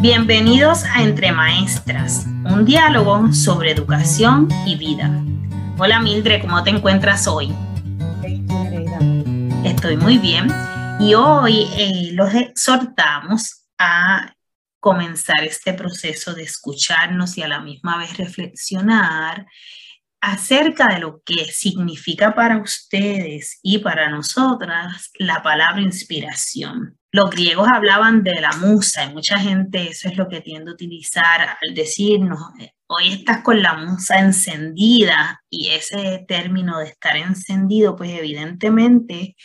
Bienvenidos a Entre Maestras, un diálogo sobre educación y vida. Hola Mildred, ¿cómo te encuentras hoy? Estoy muy bien y hoy eh, los exhortamos a comenzar este proceso de escucharnos y a la misma vez reflexionar acerca de lo que significa para ustedes y para nosotras la palabra inspiración. Los griegos hablaban de la musa y mucha gente eso es lo que tiende a utilizar al decirnos, hoy estás con la musa encendida y ese término de estar encendido, pues evidentemente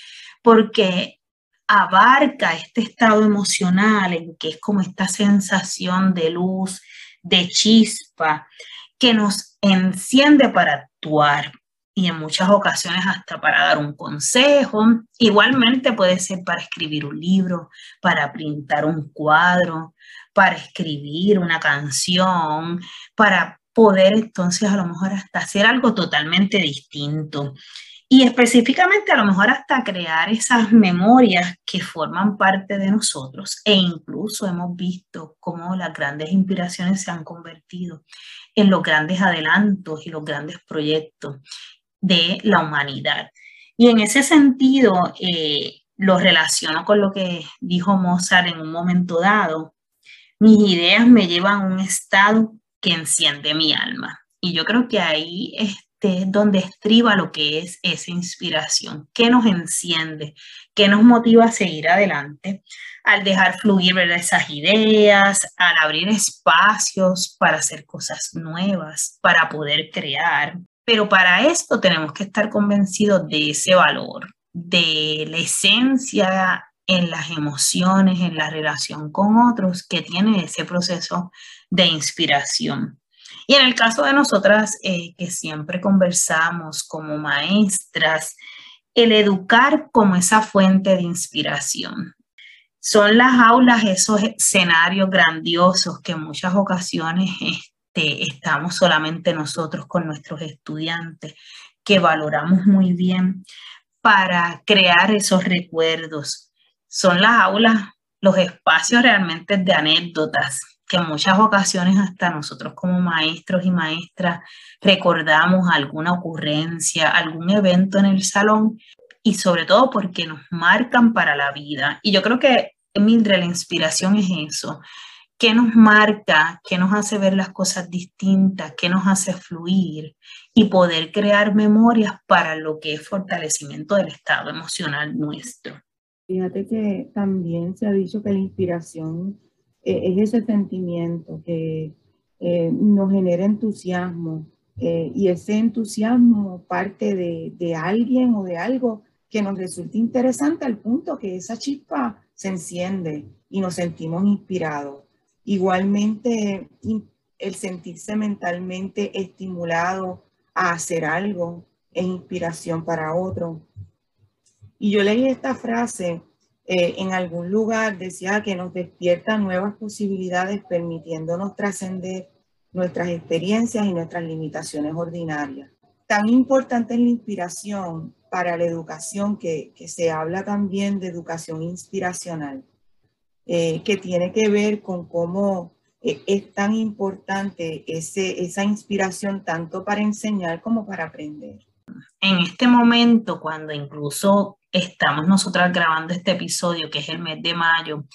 porque abarca este estado emocional en que es como esta sensación de luz, de chispa, que nos enciende para actuar, y en muchas ocasiones hasta para dar un consejo. Igualmente puede ser para escribir un libro, para pintar un cuadro, para escribir una canción, para poder entonces a lo mejor hasta hacer algo totalmente distinto. Y específicamente a lo mejor hasta crear esas memorias que forman parte de nosotros e incluso hemos visto cómo las grandes inspiraciones se han convertido en los grandes adelantos y los grandes proyectos de la humanidad. Y en ese sentido, eh, lo relaciono con lo que dijo Mozart en un momento dado. Mis ideas me llevan a un estado que enciende mi alma. Y yo creo que ahí este es donde estriba lo que es esa inspiración, que nos enciende, que nos motiva a seguir adelante, al dejar fluir esas ideas, al abrir espacios para hacer cosas nuevas, para poder crear, pero para esto tenemos que estar convencidos de ese valor, de la esencia en las emociones, en la relación con otros que tiene ese proceso de inspiración. Y en el caso de nosotras, eh, que siempre conversamos como maestras, el educar como esa fuente de inspiración. Son las aulas esos escenarios grandiosos que en muchas ocasiones estamos solamente nosotros con nuestros estudiantes, que valoramos muy bien para crear esos recuerdos. Son las aulas, los espacios realmente de anécdotas, que en muchas ocasiones hasta nosotros como maestros y maestras recordamos alguna ocurrencia, algún evento en el salón y sobre todo porque nos marcan para la vida. Y yo creo que, Mildred, la inspiración es eso, qué nos marca, qué nos hace ver las cosas distintas, qué nos hace fluir y poder crear memorias para lo que es fortalecimiento del estado emocional nuestro. Fíjate que también se ha dicho que la inspiración eh, es ese sentimiento que eh, nos genera entusiasmo eh, y ese entusiasmo parte de, de alguien o de algo que nos resulta interesante al punto que esa chispa se enciende y nos sentimos inspirados. Igualmente, el sentirse mentalmente estimulado a hacer algo es inspiración para otro. Y yo leí esta frase eh, en algún lugar, decía que nos despierta nuevas posibilidades permitiéndonos trascender nuestras experiencias y nuestras limitaciones ordinarias. Tan importante es la inspiración para la educación que, que se habla también de educación inspiracional eh, que tiene que ver con cómo eh, es tan importante ese, esa inspiración tanto para enseñar como para aprender. En este momento, cuando incluso estamos nosotras grabando este episodio, que es el mes de mayo,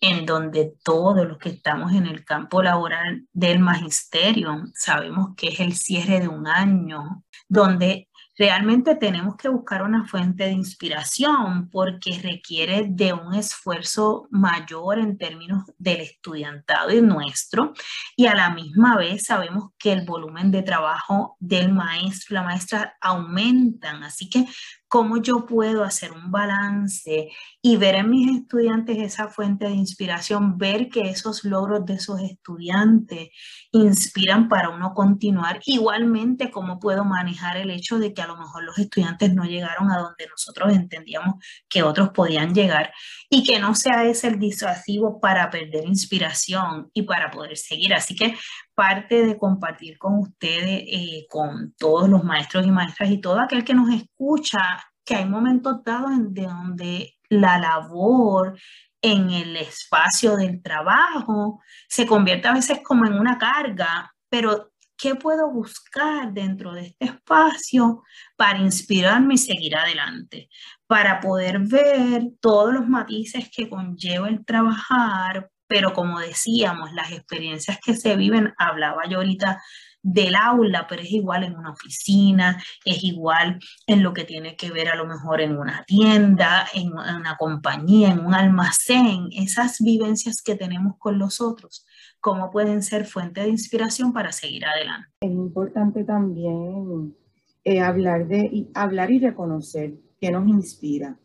en donde todos los que estamos en el campo laboral del magisterio sabemos que es el cierre de un año, donde realmente tenemos que buscar una fuente de inspiración porque requiere de un esfuerzo mayor en términos del estudiantado y nuestro. Y a la misma vez sabemos que el volumen de trabajo del maestro y la maestra aumentan, así que cómo yo puedo hacer un balance y ver en mis estudiantes esa fuente de inspiración, ver que esos logros de esos estudiantes inspiran para uno continuar. Igualmente, cómo puedo manejar el hecho de que a lo mejor los estudiantes no llegaron a donde nosotros entendíamos que otros podían llegar y que no sea ese el disuasivo para perder inspiración y para poder seguir. Así que parte de compartir con ustedes, eh, con todos los maestros y maestras y todo aquel que nos escucha, que hay momentos dados en donde la labor en el espacio del trabajo, se convierte a veces como en una carga, pero ¿qué puedo buscar dentro de este espacio para inspirarme y seguir adelante? Para poder ver todos los matices que conlleva el trabajar, pero como decíamos, las experiencias que se viven, hablaba yo ahorita del aula, pero es igual en una oficina, es igual en lo que tiene que ver a lo mejor en una tienda, en una compañía, en un almacén, esas vivencias que tenemos con los otros, cómo pueden ser fuente de inspiración para seguir adelante. Es importante también eh, hablar, de, y, hablar y reconocer qué nos inspira,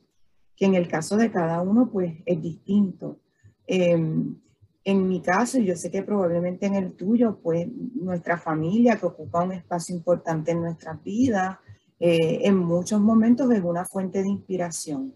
que en el caso de cada uno pues es distinto. Em, en mi caso, yo sé que probablemente en el tuyo, pues nuestra familia que ocupa un espacio importante en nuestra vida, eh, en muchos momentos es una fuente de inspiración.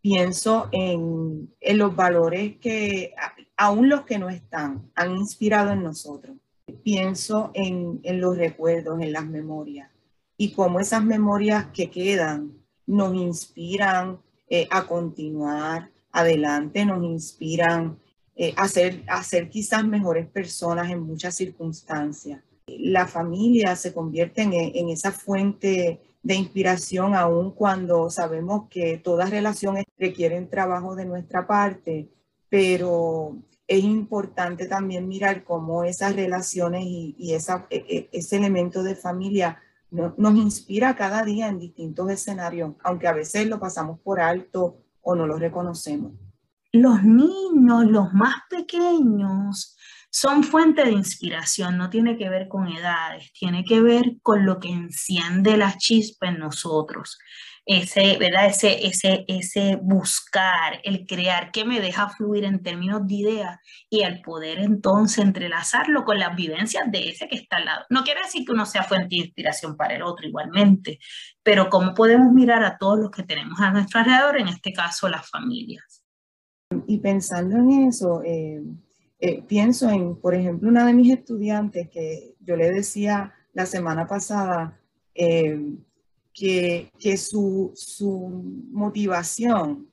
Pienso en, en los valores que aún los que no están han inspirado en nosotros. Pienso en, en los recuerdos, en las memorias y cómo esas memorias que quedan nos inspiran eh, a continuar adelante, nos inspiran eh, hacer, hacer quizás mejores personas en muchas circunstancias. La familia se convierte en, en esa fuente de inspiración aun cuando sabemos que todas relaciones requieren trabajo de nuestra parte, pero es importante también mirar cómo esas relaciones y, y esa, e, e, ese elemento de familia nos inspira cada día en distintos escenarios, aunque a veces lo pasamos por alto o no lo reconocemos. Los niños, los más pequeños, son fuente de inspiración, no tiene que ver con edades, tiene que ver con lo que enciende la chispa en nosotros. Ese, ¿verdad? Ese, ese, ese buscar, el crear, que me deja fluir en términos de ideas y el poder entonces entrelazarlo con las vivencias de ese que está al lado. No quiere decir que uno sea fuente de inspiración para el otro igualmente, pero cómo podemos mirar a todos los que tenemos a nuestro alrededor, en este caso las familias. Y pensando en eso, eh, eh, pienso en, por ejemplo, una de mis estudiantes que yo le decía la semana pasada eh, que, que su, su, motivación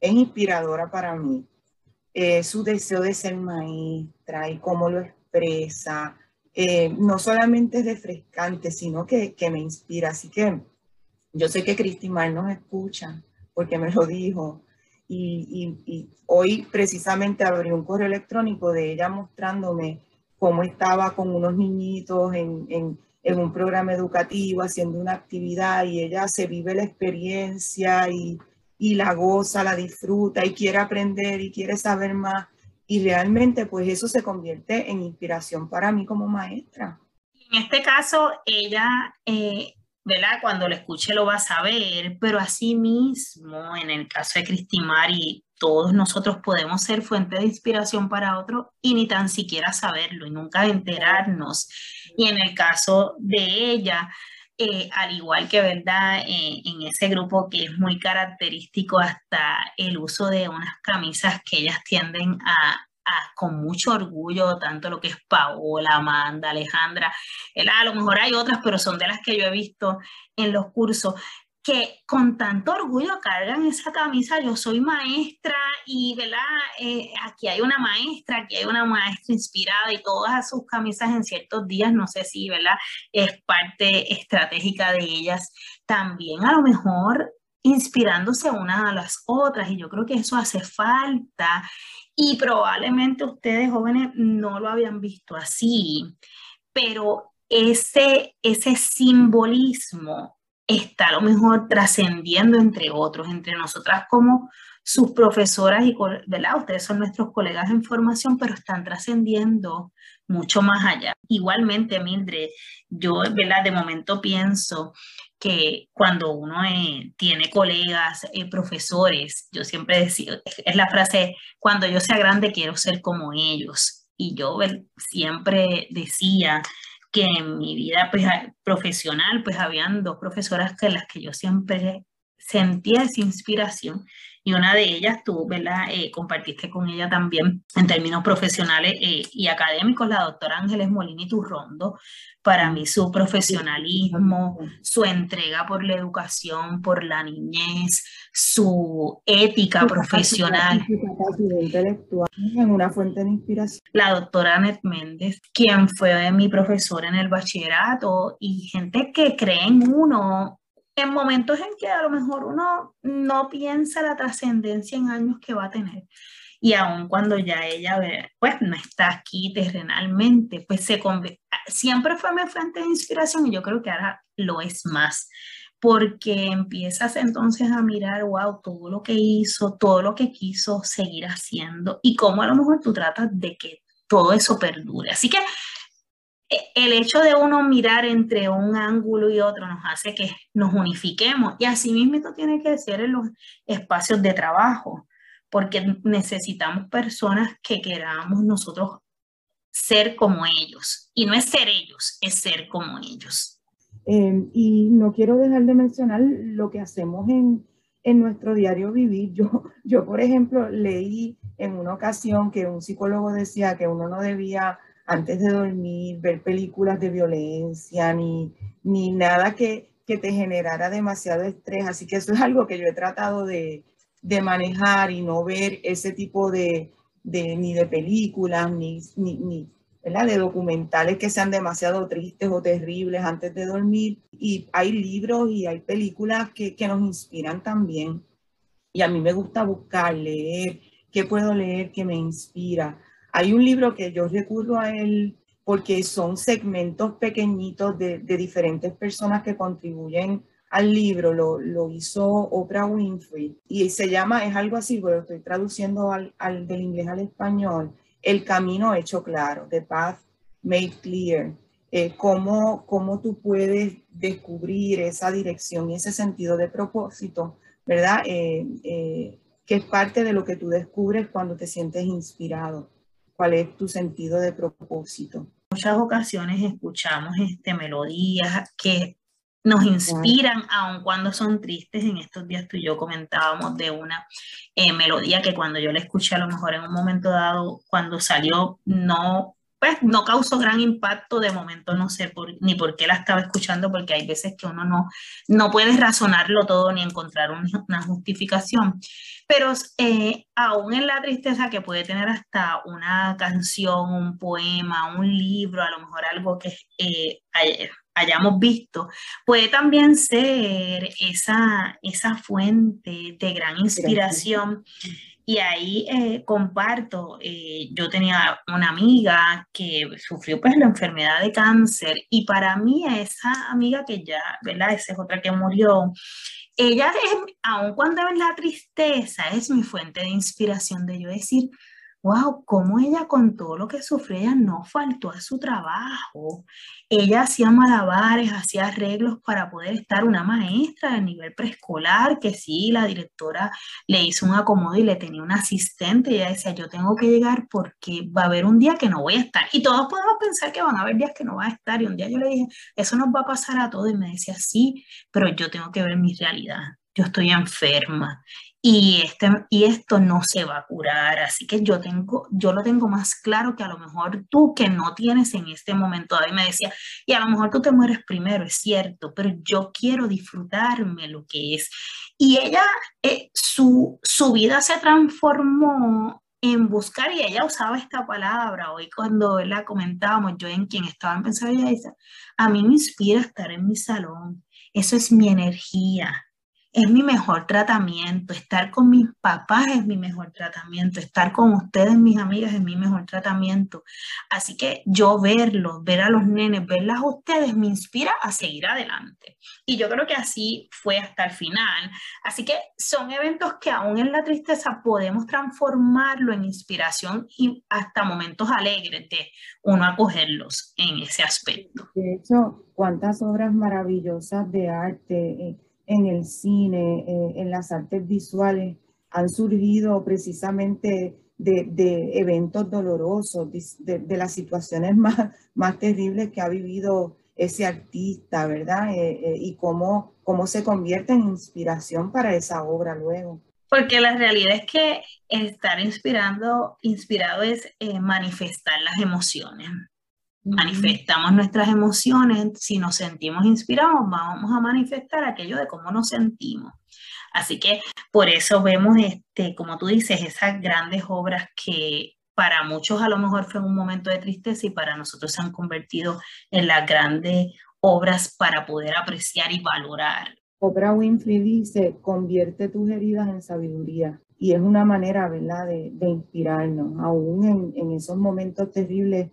es inspiradora para mí. su deseo de ser maestra y cómo lo expresa, no solamente es refrescante, sino que, que, me inspira. Así que yo sé que Cristi Mar nos escucha porque me lo dijo. Y, hoy precisamente abrí un correo electrónico de ella mostrándome cómo estaba con unos niñitos en, en, un programa educativo haciendo una actividad y ella se vive la experiencia y, y la goza, la disfruta y quiere aprender y quiere saber más. Y realmente pues eso se convierte en inspiración para mí como maestra. En este caso, ella eh, ¿verdad? Cuando lo escuche lo va a saber, pero así mismo, en el caso de Cristimari, todos nosotros podemos ser fuente de inspiración para otro y ni tan siquiera saberlo y nunca enterarnos. Y en el caso de ella, eh, al igual que, ¿verdad? Eh, en ese grupo que es muy característico hasta el uso de unas camisas que ellas tienden a, con mucho orgullo, tanto lo que es Paola, Amanda, Alejandra, a lo mejor hay otras, pero son de las que yo he visto en los cursos, que con tanto orgullo cargan esa camisa, yo soy maestra y, ¿verdad? Eh, aquí hay una maestra, aquí hay una maestra inspirada y todas sus camisas en ciertos días, no sé si, ¿verdad? Es parte estratégica de ellas. También a lo mejor inspirándose una a las otras y yo creo que eso hace falta y probablemente ustedes jóvenes no lo habían visto así, pero ese, ese simbolismo está a lo mejor trascendiendo entre otros, entre nosotras como sus profesoras y, ¿verdad? Ustedes son nuestros colegas en formación, pero están trascendiendo mucho más allá. Igualmente, Mildred, yo, ¿verdad? De momento pienso que cuando uno eh, tiene colegas, eh, profesores, yo siempre decía, es la frase, cuando yo sea grande quiero ser como ellos. Y yo siempre decía que en mi vida pues, profesional, pues habían dos profesoras que las que yo siempre sentía esa inspiración y una de ellas tú, ¿verdad? Eh, compartiste con ella también en términos profesionales eh, y académicos, la doctora Ángeles Molini Turrondo. Para mí su profesionalismo, su entrega por la educación, por la niñez, su ética profesional. intelectual en una fuente de inspiración. La doctora Anet Méndez, quien fue mi profesora en el bachillerato y gente que cree en uno en momentos en que a lo mejor uno no piensa la trascendencia en años que va a tener. Y aun cuando ya ella pues no está aquí terrenalmente, pues se siempre fue mi fuente de inspiración y yo creo que ahora lo es más, porque empiezas entonces a mirar, wow, todo lo que hizo, todo lo que quiso seguir haciendo y cómo a lo mejor tú tratas de que todo eso perdure. Así que el hecho de uno mirar entre un ángulo y otro nos hace que nos unifiquemos y así mismo tiene que ser en los espacios de trabajo, porque necesitamos personas que queramos nosotros ser como ellos. Y no es ser ellos, es ser como ellos. Em, y no quiero dejar de mencionar lo que hacemos en, en nuestro diario vivir. Yo, yo, por ejemplo, leí en una ocasión que un psicólogo decía que uno no debía antes de dormir, ver películas de violencia, ni, ni nada que, que te generara demasiado estrés. Así que eso es algo que yo he tratado de, de manejar y no ver ese tipo de, de ni de películas, ni, ni, ni de documentales que sean demasiado tristes o terribles antes de dormir. Y hay libros y hay películas que, que nos inspiran también. Y a mí me gusta buscar, leer, qué puedo leer que me inspira. Hay un libro que yo recurro a él porque son segmentos pequeñitos de, diferentes personas que contribuyen al libro, lo, lo, hizo Oprah Winfrey y se llama, es algo así, pero estoy traduciendo del inglés al español, El camino hecho claro, The Path Made Clear, eh, cómo, cómo tú puedes descubrir esa dirección y ese sentido de propósito, ¿verdad? Eh, eh, que es parte de lo que tú descubres cuando te sientes inspirado cuál es tu sentido de propósito. Muchas ocasiones escuchamos este, melodías que nos inspiran, aun cuando son tristes. En estos días tú y yo comentábamos de una eh, melodía que cuando yo la escuché a lo mejor en un momento dado, cuando salió, no pues no causó gran impacto de momento, no sé por, ni por qué la estaba escuchando, porque hay veces que uno no, no puede razonarlo todo ni encontrar una justificación. Pero eh, aún en la tristeza que puede tener hasta una canción, un poema, un libro, a lo mejor algo que eh, hayamos visto, puede también ser esa, esa fuente de gran inspiración. Y ahí eh, comparto, eh, yo tenía una amiga que sufrió pues la enfermedad de cáncer y para mí esa amiga que ya, ¿verdad? Esa es otra que murió, ella es, aun cuando es la tristeza, es mi fuente de inspiración de yo decir, wow, cómo ella con todo lo que sufría, ella no faltó a su trabajo. Ella hacía malabares, hacía arreglos para poder estar una maestra de nivel preescolar, que sí, la directora le hizo un acomodo y le tenía un asistente. Y ella decía, yo tengo que llegar porque va a haber un día que no voy a estar. Y todos podemos pensar que van a haber días que no va a estar. Y un día yo le dije, eso nos va a pasar a todos. Y me decía, sí, pero yo tengo que ver mi realidad. Yo estoy enferma y, este, y esto no se va a curar. Así que yo, tengo, yo lo tengo más claro que a lo mejor tú que no tienes en este momento. David me decía, y a lo mejor tú te mueres primero, es cierto, pero yo quiero disfrutarme lo que es. Y ella, eh, su, su vida se transformó en buscar, y ella usaba esta palabra, hoy cuando la comentábamos, yo en quien estaba en pensar, ella dice, a mí me inspira estar en mi salón, eso es mi energía, es mi mejor tratamiento. Estar con mis papás es mi mejor tratamiento. Estar con ustedes, mis amigas, es mi mejor tratamiento. Así que yo verlos, ver a los nenes, verlas a ustedes, me inspira a seguir adelante. Y yo creo que así fue hasta el final. Así que son eventos que aún en la tristeza podemos transformarlo en inspiración y hasta momentos alegres de uno acogerlos en ese aspecto. De hecho, cuántas obras maravillosas de arte. Eh, en el cine, eh, en las artes visuales, han surgido precisamente de, eventos dolorosos, de, las situaciones más, más terribles que ha vivido ese artista, ¿verdad? Eh, eh, y cómo, cómo se convierte en inspiración para esa obra luego. Porque la realidad es que estar inspirando, inspirado es manifestar las emociones. Manifestamos nuestras emociones, si nos sentimos inspirados, vamos a manifestar aquello de cómo nos sentimos. Así que por eso vemos, este, como tú dices, esas grandes obras que para muchos a lo mejor fue un momento de tristeza y para nosotros se han convertido en las grandes obras para poder apreciar y valorar. Oprah Winfrey dice, convierte tus heridas en sabiduría. Y es una manera, ¿verdad?, de, inspirarnos, aún en, en, esos momentos terribles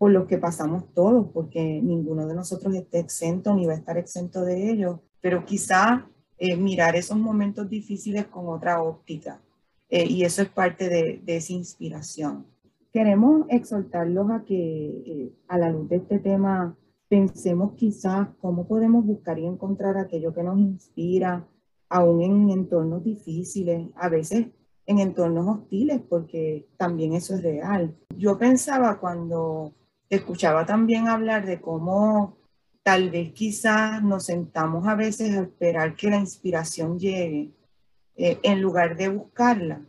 por los que pasamos todos, porque ninguno de nosotros esté exento ni va a estar exento de ellos. Pero quizá eh, mirar esos momentos difíciles con otra óptica eh, y eso es parte de, esa inspiración. Queremos exhortarlos a que eh, a la luz de este tema pensemos quizás cómo podemos buscar y encontrar aquello que nos inspira, aún en entornos difíciles, a veces en entornos hostiles, porque también eso es real. Yo pensaba cuando escuchaba también hablar de cómo tal vez quizás nos sentamos a veces a esperar que la inspiración llegue eh, en lugar de buscarla.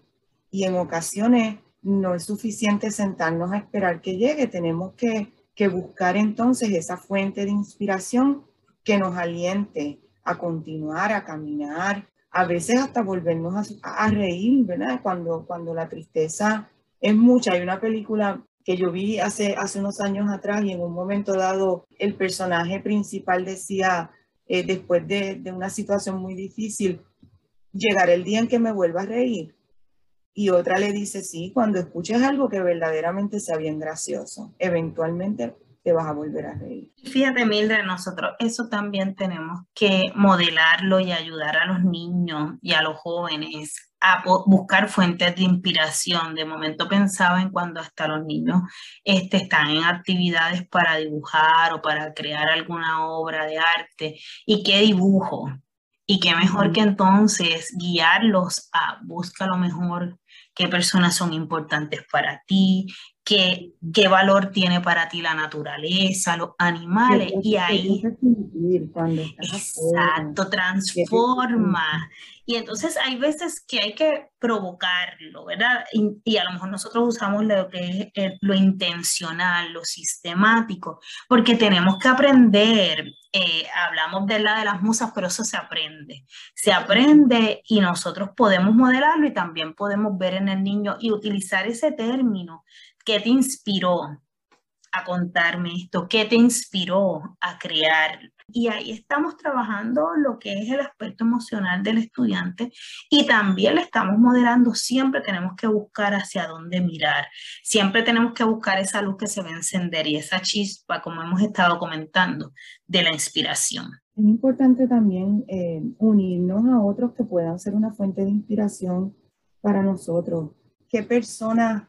Y en ocasiones no es suficiente sentarnos a esperar que llegue, tenemos que, buscar entonces esa fuente de inspiración que nos aliente a continuar, a caminar, a veces hasta volvernos a, reír, ¿verdad? Cuando, cuando la tristeza es mucha. Hay una película que yo vi hace, hace unos años atrás y en un momento dado el personaje principal decía, eh, después de, de, una situación muy difícil, llegará el día en que me vuelva a reír. Y otra le dice, sí, cuando escuches algo que verdaderamente sea bien gracioso, eventualmente te vas a volver a reír. Fíjate, Mildred, nosotros eso también tenemos que modelarlo y ayudar a los niños y a los jóvenes a buscar fuentes de inspiración. De momento pensaba en cuando hasta los niños este, están en actividades para dibujar o para crear alguna obra de arte. ¿Y qué dibujo? Y qué mejor que entonces guiarlos a buscar lo mejor, qué personas son importantes para ti, qué, qué valor tiene para ti la naturaleza, los animales, y ahí... Exacto, transforma. Y entonces hay veces que hay que provocarlo, ¿verdad? Y, a lo mejor nosotros usamos lo que es lo intencional, lo sistemático, porque tenemos que aprender. Eh, hablamos de la de las musas, pero eso se aprende. Se aprende y nosotros podemos modelarlo y también podemos ver en el niño y utilizar ese término. ¿Qué te inspiró a contarme esto? ¿Qué te inspiró a crear y ahí estamos trabajando lo que es el aspecto emocional del estudiante y también le estamos modelando, siempre tenemos que buscar hacia dónde mirar, siempre tenemos que buscar esa luz que se va a encender y esa chispa, como hemos estado comentando, de la inspiración. Es importante también eh, unirnos a otros que puedan ser una fuente de inspiración para nosotros. ¿Qué personas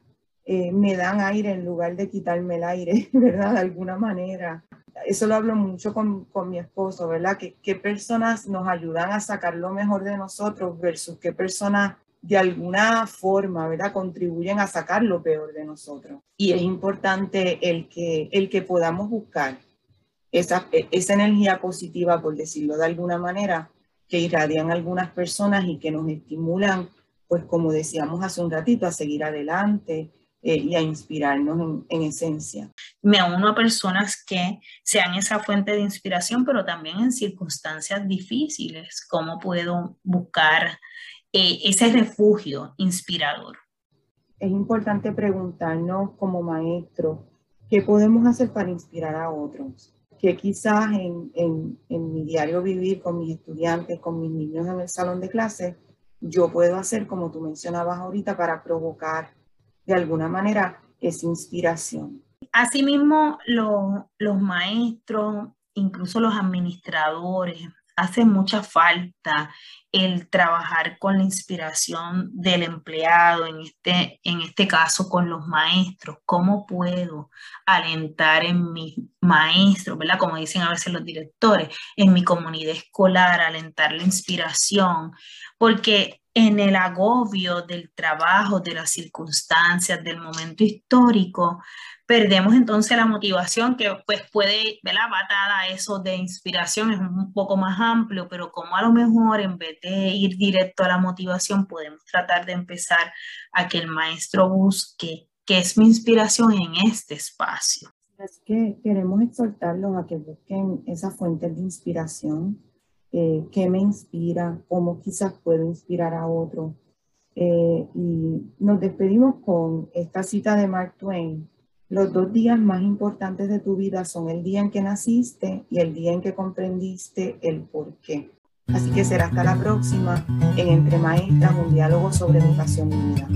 eh, me dan aire en lugar de quitarme el aire, verdad? De alguna manera eso lo hablo mucho con, con mi esposo, ¿verdad? Que, ¿Qué personas nos ayudan a sacar lo mejor de nosotros versus qué personas de alguna forma, ¿verdad? Contribuyen a sacar lo peor de nosotros. Y es importante el que, el que podamos buscar esa, esa energía positiva, por decirlo de alguna manera, que irradian algunas personas y que nos estimulan, pues como decíamos hace un ratito, a seguir adelante, eh, y a inspirarnos en, esencia. Me uno a personas que sean esa fuente de inspiración, pero también en circunstancias difíciles. ¿Cómo puedo buscar eh, ese refugio inspirador? Es importante preguntarnos como maestro, ¿qué podemos hacer para inspirar a otros? Que quizás en, en, en mi diario vivir con mis estudiantes, con mis niños en el salón de clase, yo puedo hacer, como tú mencionabas ahorita, para provocar de alguna manera es inspiración. Asimismo, los maestros, incluso los administradores, hace mucha falta el trabajar con la inspiración del empleado, en este, en este caso con los maestros. ¿Cómo puedo alentar en mis maestros, ¿verdad? Como dicen a veces los directores, en mi comunidad escolar, alentar la inspiración, porque en el agobio del trabajo, de las circunstancias, del momento histórico, perdemos entonces la motivación que pues puede, ¿verdad? Batada a eso de inspiración es un poco más amplio, pero como a lo mejor en vez de ir directo a la motivación, podemos tratar de empezar a que el maestro busque qué es mi inspiración en este espacio. Es que queremos exhortarlos a que busquen esa fuente de inspiración eh, qué me inspira, cómo quizás puedo inspirar a otro. Eh, y nos despedimos con esta cita de Mark Twain. Los dos días más importantes de tu vida son el día en que naciste y el día en que comprendiste el por qué. Así que será hasta la próxima en Entre Maestras, un diálogo sobre educación y vida.